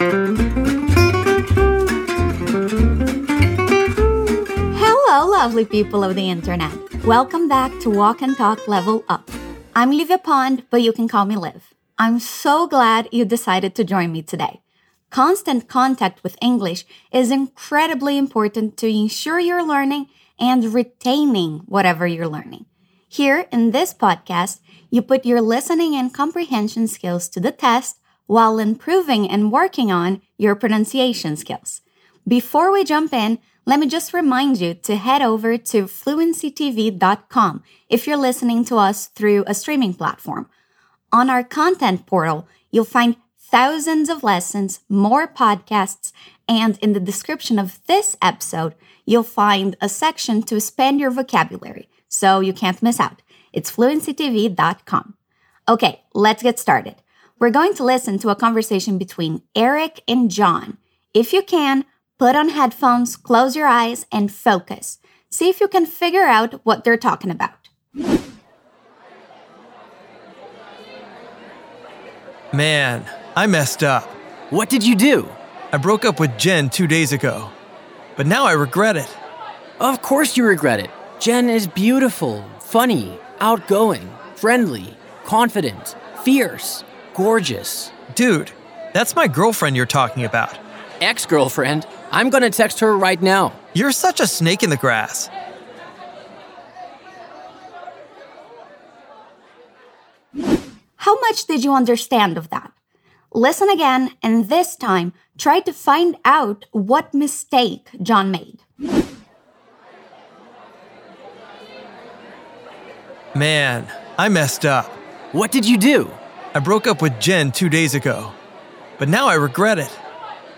Hello, lovely people of the internet. Welcome back to Walk and Talk Level Up. I'm Livia Pond, but you can call me Liv. I'm so glad you decided to join me today. Constant contact with English is incredibly important to ensure you're learning and retaining whatever you're learning. Here in this podcast, you put your listening and comprehension skills to the test while improving and working on your pronunciation skills. Before we jump in, let me just remind you to head over to fluencytv.com if you're listening to us through a streaming platform. On our content portal, you'll find thousands of lessons, more podcasts, and in the description of this episode, you'll find a section to expand your vocabulary so you can't miss out. It's fluencytv.com. Okay, let's get started. We're going to listen to a conversation between Eric and John. If you can, put on headphones, close your eyes, and focus. See if you can figure out what they're talking about. Man, I messed up. What did you do? I broke up with Jen two days ago, but now I regret it. Of course you regret it. Jen is beautiful, funny, outgoing, friendly, confident, fierce, gorgeous. Dude, that's my girlfriend you're talking about. Ex girlfriend? I'm gonna text her right now. You're such a snake in the grass. How much did you understand of that? Listen again, and this time try to find out what mistake John made. Man, I messed up. What did you do? I broke up with Jen two days ago, but now I regret it.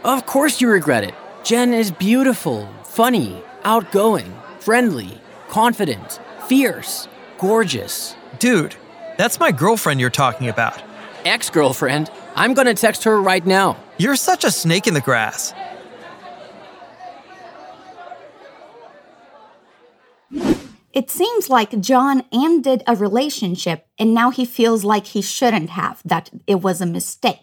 Of course you regret it. Jen is beautiful, funny, outgoing, friendly, confident, fierce, gorgeous. Dude, that's my girlfriend you're talking about. Ex girlfriend? I'm gonna text her right now. You're such a snake in the grass. It seems like John ended a relationship and now he feels like he shouldn't have, that it was a mistake.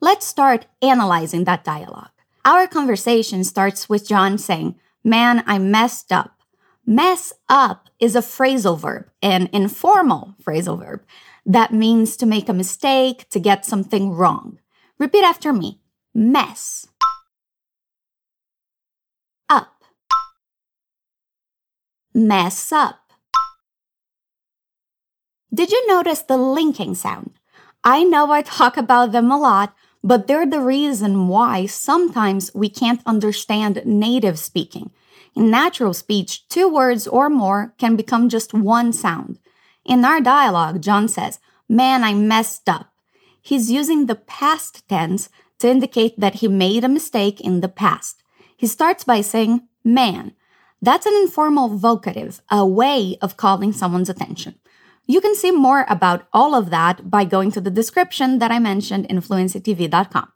Let's start analyzing that dialogue. Our conversation starts with John saying, Man, I messed up. Mess up is a phrasal verb, an informal phrasal verb that means to make a mistake, to get something wrong. Repeat after me mess. Up. Mess up. Did you notice the linking sound? I know I talk about them a lot, but they're the reason why sometimes we can't understand native speaking. In natural speech, two words or more can become just one sound. In our dialogue, John says, Man, I messed up. He's using the past tense to indicate that he made a mistake in the past. He starts by saying, man. That's an informal vocative, a way of calling someone's attention. You can see more about all of that by going to the description that I mentioned in fluencytv.com.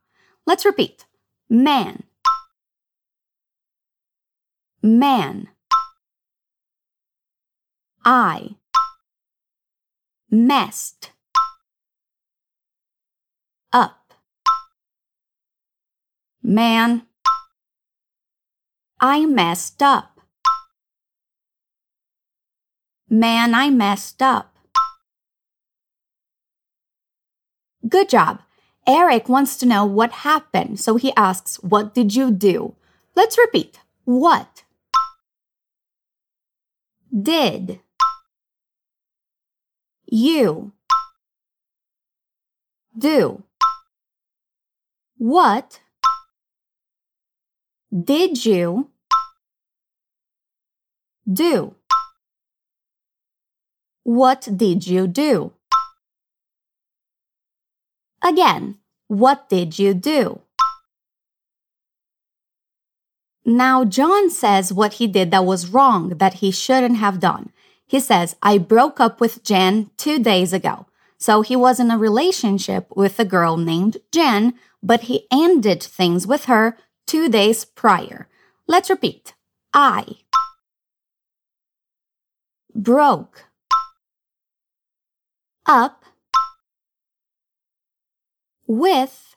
Let's repeat. Man, man, I, messed, up, man, I messed up. Man, I messed up. Good job. Eric wants to know what happened, so he asks, What did you do? Let's repeat. What? Did. You. Do. What? Did you? Do. What did you do? Again, what did you do? Now, John says what he did that was wrong, that he shouldn't have done. He says, I broke up with Jen two days ago. So he was in a relationship with a girl named Jen, but he ended things with her two days prior. Let's repeat. I broke up with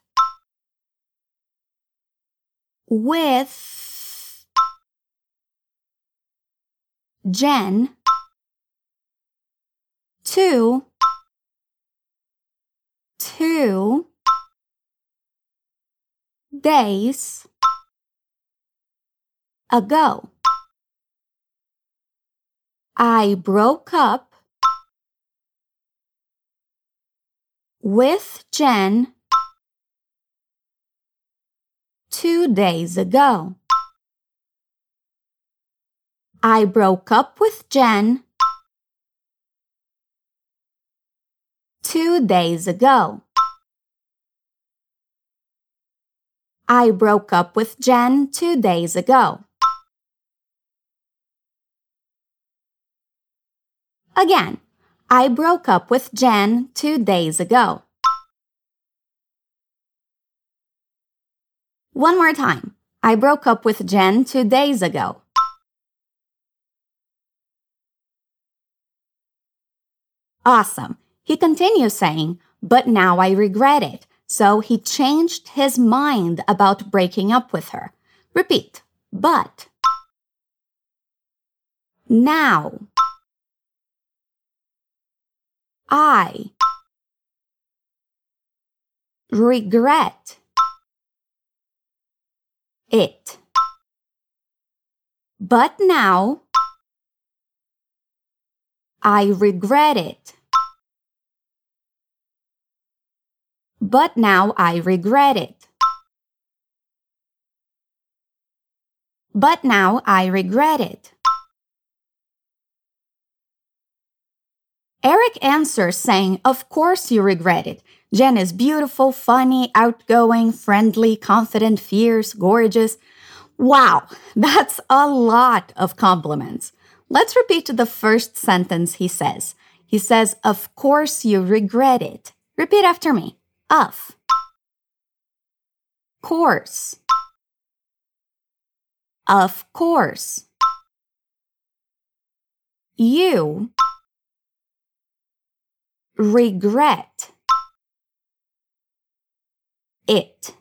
with Jen two two days ago. I broke up with Jen two days ago. I broke up with Jen two days ago. I broke up with Jen two days ago. Again, I broke up with Jen two days ago. One more time. I broke up with Jen two days ago. Awesome. He continues saying, but now I regret it. So he changed his mind about breaking up with her. Repeat, but. Now. I regret it. But now I regret it. But now I regret it. But now I regret it. Eric answers saying, Of course you regret it. Jen is beautiful, funny, outgoing, friendly, confident, fierce, gorgeous. Wow, that's a lot of compliments. Let's repeat the first sentence he says. He says, Of course you regret it. Repeat after me. Of. Course. Of course. You regret it.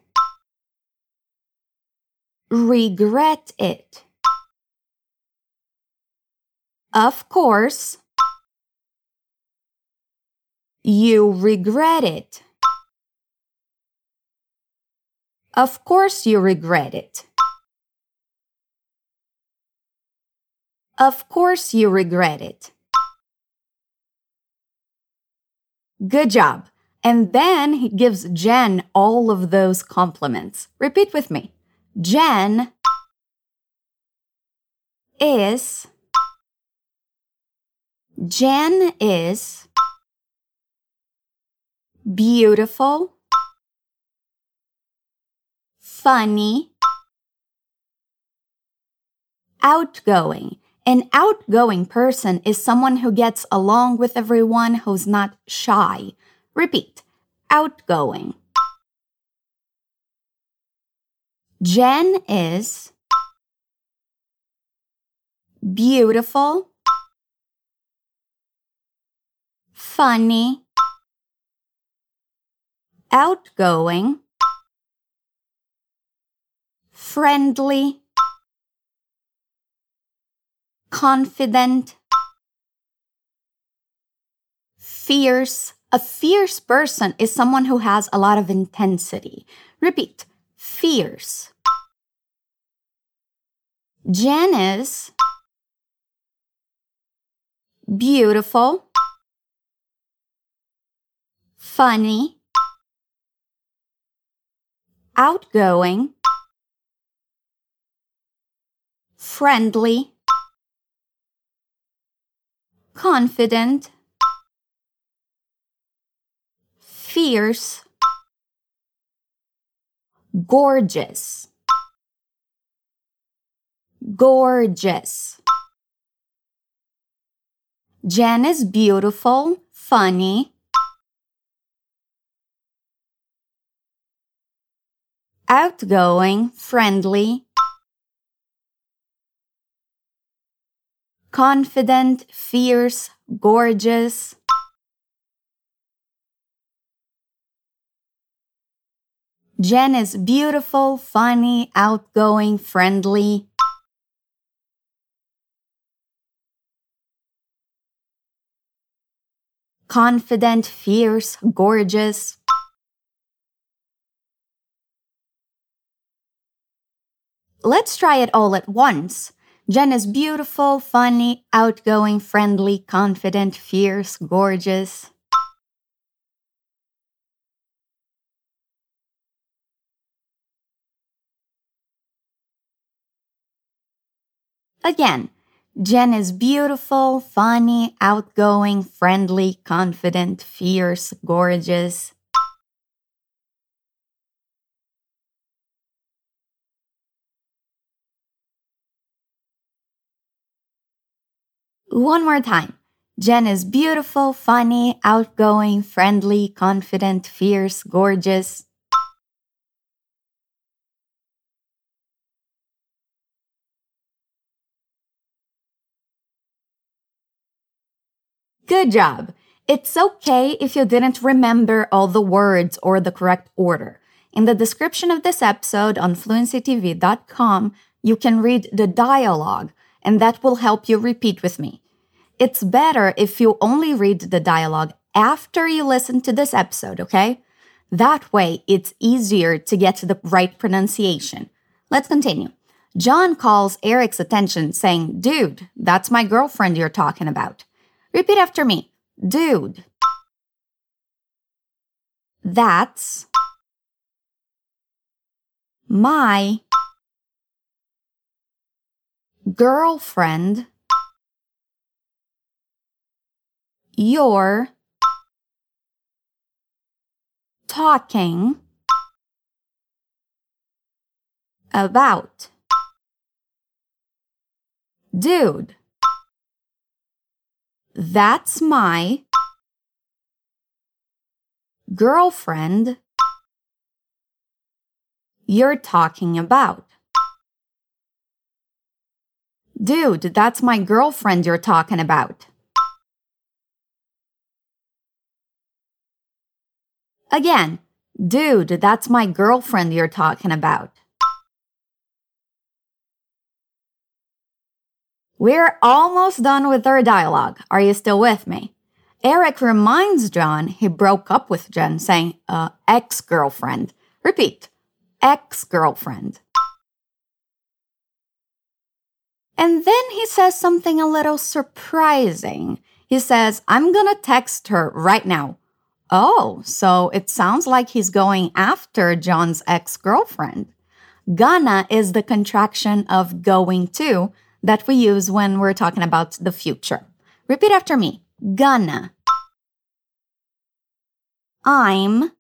Regret it. Of course, you regret it. Of course, you regret it. Of course, you regret it. Good job. And then he gives Jen all of those compliments. Repeat with me. Jen is. Jen is beautiful, funny, outgoing. An outgoing person is someone who gets along with everyone who's not shy. Repeat outgoing. Jen is beautiful, funny, outgoing, friendly, confident, fierce. A fierce person is someone who has a lot of intensity. Repeat fierce. Jen is beautiful, funny, outgoing, friendly, confident, fierce, gorgeous, gorgeous. Jen is beautiful, funny, outgoing, friendly, confident, fierce, gorgeous. Jen is beautiful, funny, outgoing, friendly. Confident, fierce, gorgeous. Let's try it all at once. Jen is beautiful, funny, outgoing, friendly, confident, fierce, gorgeous. Again, Jen is beautiful, funny, outgoing, friendly, confident, fierce, gorgeous. One more time. Jen is beautiful, funny, outgoing, friendly, confident, fierce, gorgeous. Good job! It's okay if you didn't remember all the words or the correct order. In the description of this episode on fluencytv.com, you can read the dialogue, and that will help you repeat with me. It's better if you only read the dialogue after you listen to this episode, okay? That way, it's easier to get to the right pronunciation. Let's continue. John calls Eric's attention, saying, Dude, that's my girlfriend you're talking about. Repeat after me. Dude. That's my girlfriend you're talking about. Dude, that's my girlfriend you're talking about. Dude, that's my girlfriend you're talking about. Again, dude, that's my girlfriend you're talking about. We're almost done with our dialogue. Are you still with me? Eric reminds John he broke up with Jen, saying, uh, ex girlfriend. Repeat, ex girlfriend. And then he says something a little surprising. He says, I'm gonna text her right now. Oh, so it sounds like he's going after John's ex girlfriend. Gonna is the contraction of going to that we use when we're talking about the future. Repeat after me. Gonna. I'm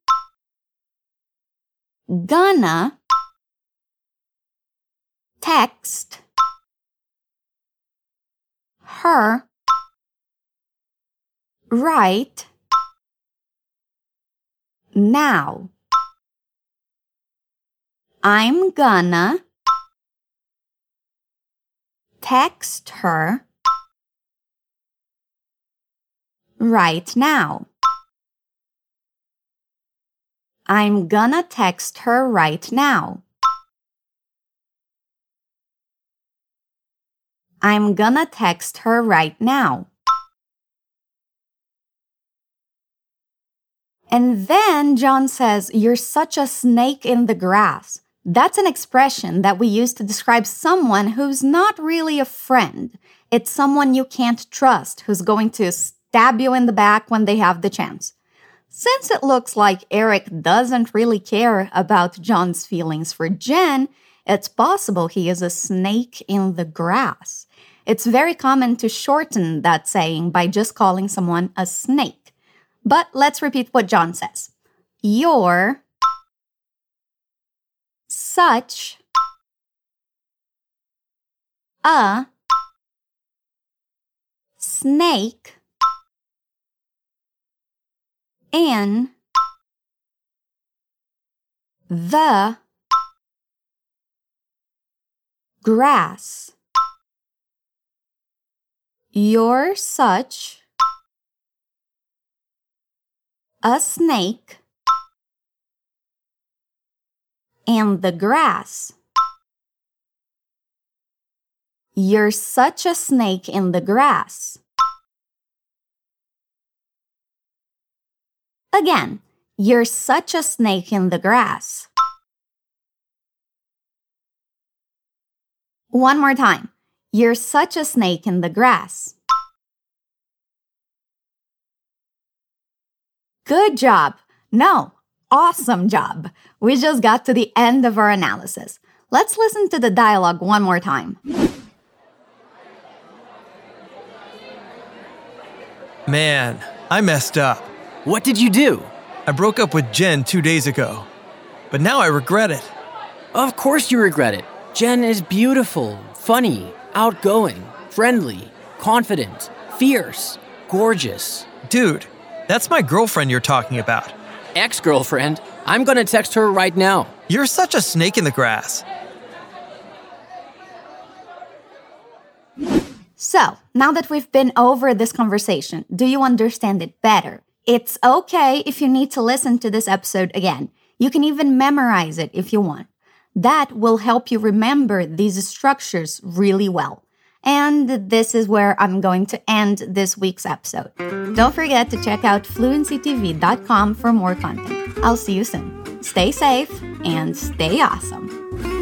gonna text her right now. I'm gonna text her right now. I'm gonna text her right now. I'm gonna text her right now. And then John says, You're such a snake in the grass. That's an expression that we use to describe someone who's not really a friend. It's someone you can't trust, who's going to stab you in the back when they have the chance. Since it looks like Eric doesn't really care about John's feelings for Jen, it's possible he is a snake in the grass. It's very common to shorten that saying by just calling someone a snake. But let's repeat what John says. You're such a snake in the grass. You're such a snake in the grass. You're such a snake in the grass. Again, you're such a snake in the grass. One more time. You're such a snake in the grass. Good job. No, awesome job. We just got to the end of our analysis. Let's listen to the dialogue one more time. Man, I messed up. What did you do? I broke up with Jen two days ago. But now I regret it. Of course you regret it. Jen is beautiful, funny, outgoing, friendly, confident, fierce, gorgeous. Dude, that's my girlfriend you're talking about. Ex girlfriend. I'm gonna text her right now. You're such a snake in the grass. So, now that we've been over this conversation, do you understand it better? It's okay if you need to listen to this episode again. You can even memorize it if you want. That will help you remember these structures really well. And this is where I'm going to end this week's episode. Don't forget to check out fluencytv.com for more content. I'll see you soon. Stay safe and stay awesome.